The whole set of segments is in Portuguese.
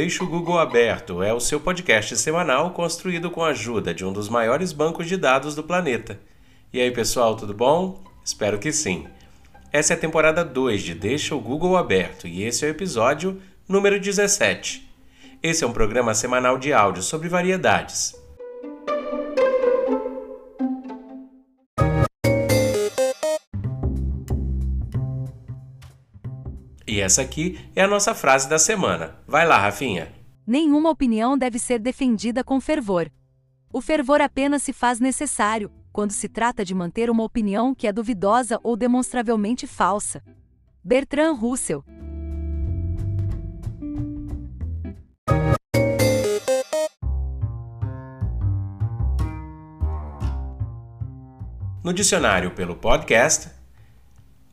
Deixa o Google Aberto é o seu podcast semanal construído com a ajuda de um dos maiores bancos de dados do planeta. E aí, pessoal, tudo bom? Espero que sim. Essa é a temporada 2 de Deixa o Google Aberto e esse é o episódio número 17. Esse é um programa semanal de áudio sobre variedades. E essa aqui é a nossa frase da semana. Vai lá, Rafinha. Nenhuma opinião deve ser defendida com fervor. O fervor apenas se faz necessário quando se trata de manter uma opinião que é duvidosa ou demonstravelmente falsa. Bertrand Russell. No dicionário pelo podcast,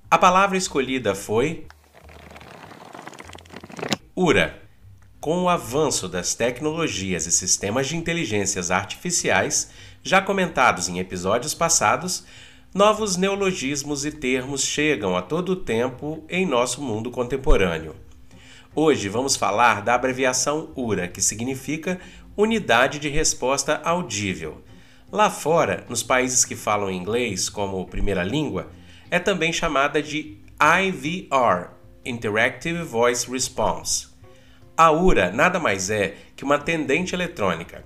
a palavra escolhida foi URA. Com o avanço das tecnologias e sistemas de inteligências artificiais, já comentados em episódios passados, novos neologismos e termos chegam a todo tempo em nosso mundo contemporâneo. Hoje vamos falar da abreviação URA, que significa Unidade de Resposta Audível. Lá fora, nos países que falam inglês como primeira língua, é também chamada de IVR, Interactive Voice Response. A URA nada mais é que uma atendente eletrônica.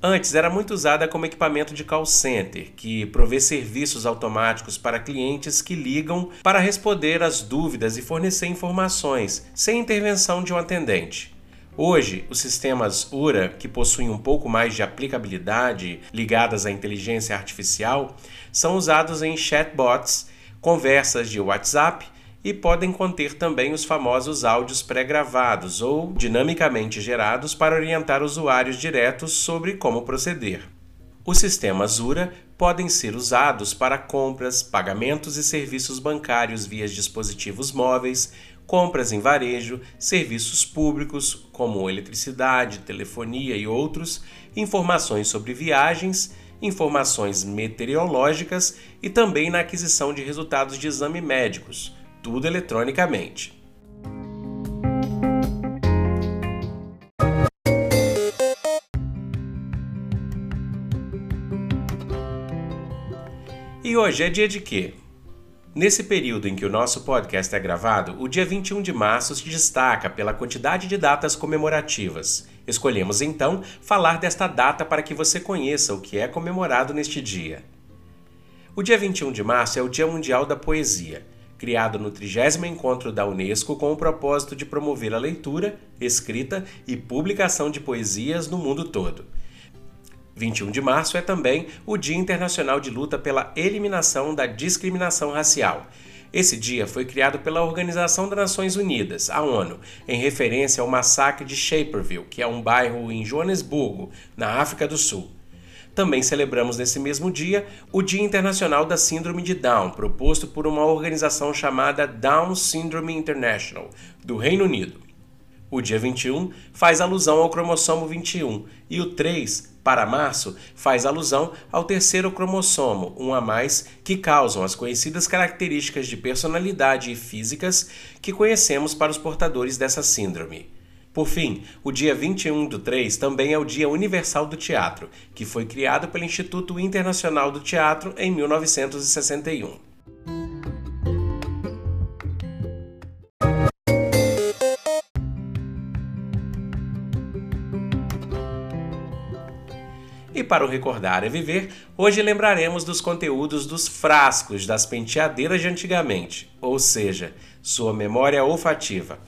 Antes era muito usada como equipamento de call center, que provê serviços automáticos para clientes que ligam para responder às dúvidas e fornecer informações, sem intervenção de um atendente. Hoje, os sistemas URA, que possuem um pouco mais de aplicabilidade ligadas à inteligência artificial, são usados em chatbots, conversas de WhatsApp e podem conter também os famosos áudios pré-gravados ou dinamicamente gerados para orientar usuários diretos sobre como proceder. Os sistemas URA podem ser usados para compras, pagamentos e serviços bancários via dispositivos móveis, compras em varejo, serviços públicos como eletricidade, telefonia e outros, informações sobre viagens, informações meteorológicas e também na aquisição de resultados de exame médicos tudo eletronicamente. E hoje é dia de quê? Nesse período em que o nosso podcast é gravado, o dia 21 de março se destaca pela quantidade de datas comemorativas. Escolhemos então falar desta data para que você conheça o que é comemorado neste dia. O dia 21 de março é o Dia Mundial da Poesia criado no 30 encontro da Unesco com o propósito de promover a leitura, escrita e publicação de poesias no mundo todo. 21 de março é também o Dia Internacional de Luta pela Eliminação da Discriminação Racial. Esse dia foi criado pela Organização das Nações Unidas, a ONU, em referência ao massacre de Shaperville, que é um bairro em Joanesburgo, na África do Sul. Também celebramos nesse mesmo dia o Dia Internacional da Síndrome de Down, proposto por uma organização chamada Down Syndrome International, do Reino Unido. O dia 21 faz alusão ao cromossomo 21 e o 3, para março, faz alusão ao terceiro cromossomo, um a mais, que causam as conhecidas características de personalidade e físicas que conhecemos para os portadores dessa síndrome. Por fim, o dia 21 do 3 também é o Dia Universal do Teatro, que foi criado pelo Instituto Internacional do Teatro em 1961. E para o Recordar é Viver, hoje lembraremos dos conteúdos dos frascos das penteadeiras de antigamente, ou seja, sua memória olfativa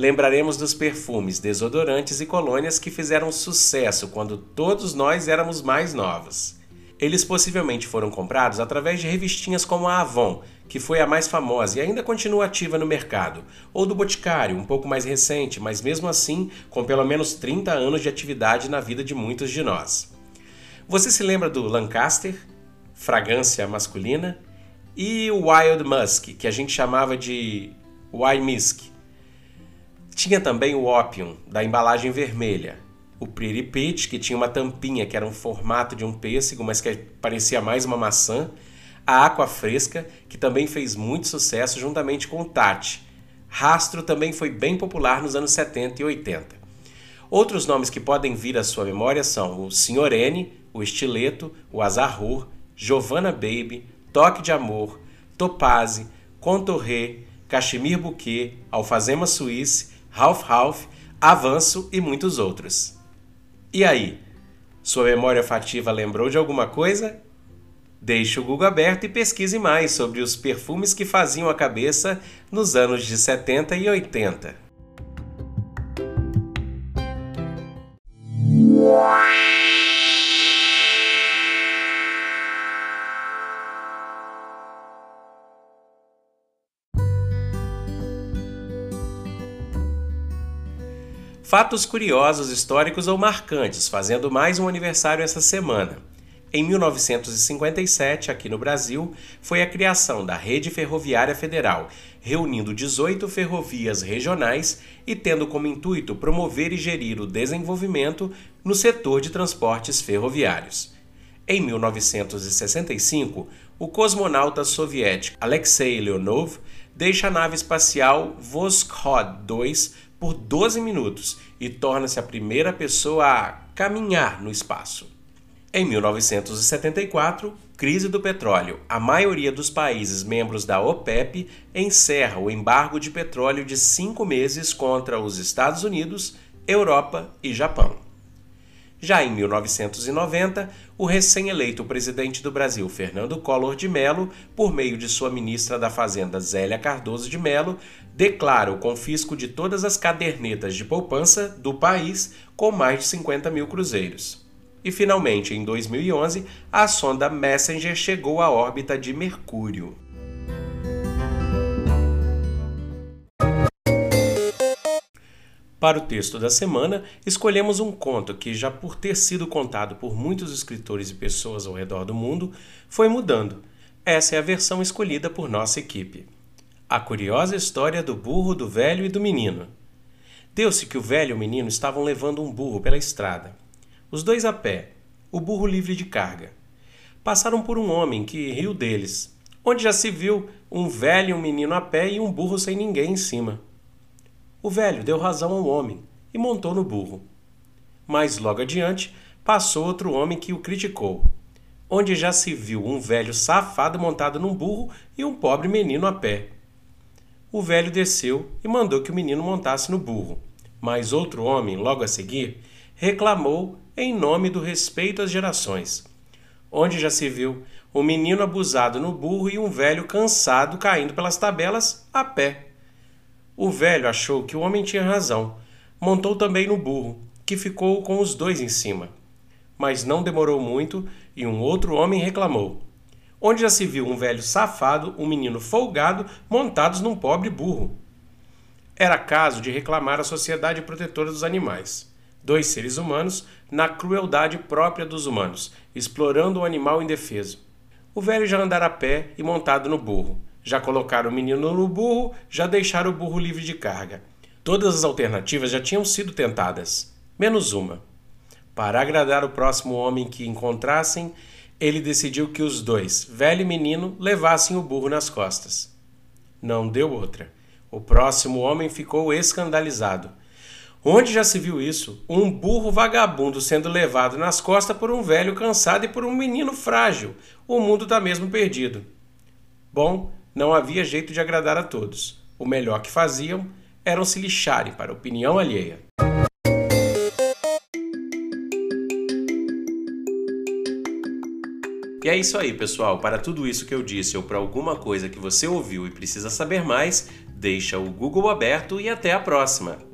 lembraremos dos perfumes, desodorantes e colônias que fizeram sucesso quando todos nós éramos mais novos. Eles possivelmente foram comprados através de revistinhas como a Avon, que foi a mais famosa e ainda continua ativa no mercado, ou do Boticário, um pouco mais recente, mas mesmo assim com pelo menos 30 anos de atividade na vida de muitos de nós. Você se lembra do Lancaster, fragrância masculina, e o Wild Musk, que a gente chamava de Wild Musk, tinha também o Opium, da embalagem vermelha. O Pretty Peach, que tinha uma tampinha que era um formato de um pêssego, mas que parecia mais uma maçã. A Aqua Fresca, que também fez muito sucesso juntamente com o Tati. Rastro também foi bem popular nos anos 70 e 80. Outros nomes que podem vir à sua memória são o Sr. N, o Estileto, o Azarrur, Giovanna Baby, Toque de Amor, Topazzi, Contorré, Cachemir Bouquet, Alfazema Suíce, Ralph, Avanço e muitos outros. E aí? Sua memória fativa lembrou de alguma coisa? Deixe o Google aberto e pesquise mais sobre os perfumes que faziam a cabeça nos anos de 70 e 80. Fatos curiosos, históricos ou marcantes, fazendo mais um aniversário essa semana. Em 1957, aqui no Brasil, foi a criação da Rede Ferroviária Federal, reunindo 18 ferrovias regionais e tendo como intuito promover e gerir o desenvolvimento no setor de transportes ferroviários. Em 1965, o cosmonauta soviético Alexei Leonov deixa a nave espacial Voskhod 2 por 12 minutos e torna-se a primeira pessoa a caminhar no espaço. Em 1974, crise do petróleo. A maioria dos países membros da OPEP encerra o embargo de petróleo de cinco meses contra os Estados Unidos, Europa e Japão. Já em 1990, o recém-eleito presidente do Brasil, Fernando Collor de Mello, por meio de sua ministra da Fazenda, Zélia Cardoso de Mello, declara o confisco de todas as cadernetas de poupança do país com mais de 50 mil cruzeiros. E finalmente, em 2011, a sonda Messenger chegou à órbita de Mercúrio. Para o texto da semana, escolhemos um conto que, já por ter sido contado por muitos escritores e pessoas ao redor do mundo, foi mudando. Essa é a versão escolhida por nossa equipe. A curiosa história do burro, do velho e do menino. Deu-se que o velho e o menino estavam levando um burro pela estrada. Os dois a pé, o burro livre de carga. Passaram por um homem que riu deles, onde já se viu um velho e um menino a pé e um burro sem ninguém em cima. O velho deu razão ao homem e montou no burro. Mas logo adiante passou outro homem que o criticou, onde já se viu um velho safado montado num burro e um pobre menino a pé. O velho desceu e mandou que o menino montasse no burro, mas outro homem, logo a seguir, reclamou em nome do respeito às gerações, onde já se viu um menino abusado no burro e um velho cansado caindo pelas tabelas a pé. O velho achou que o homem tinha razão, montou também no burro, que ficou com os dois em cima. Mas não demorou muito e um outro homem reclamou. Onde já se viu um velho safado, um menino folgado, montados num pobre burro. Era caso de reclamar a Sociedade Protetora dos Animais dois seres humanos, na crueldade própria dos humanos, explorando o animal indefeso. O velho já andara a pé e montado no burro. Já colocaram o menino no burro, já deixaram o burro livre de carga. Todas as alternativas já tinham sido tentadas, menos uma. Para agradar o próximo homem que encontrassem, ele decidiu que os dois, velho e menino, levassem o burro nas costas. Não deu outra. O próximo homem ficou escandalizado. Onde já se viu isso? Um burro vagabundo sendo levado nas costas por um velho cansado e por um menino frágil. O mundo está mesmo perdido. Bom, não havia jeito de agradar a todos. O melhor que faziam era se lixarem para a opinião alheia. E é isso aí, pessoal. Para tudo isso que eu disse ou para alguma coisa que você ouviu e precisa saber mais, deixa o Google aberto e até a próxima.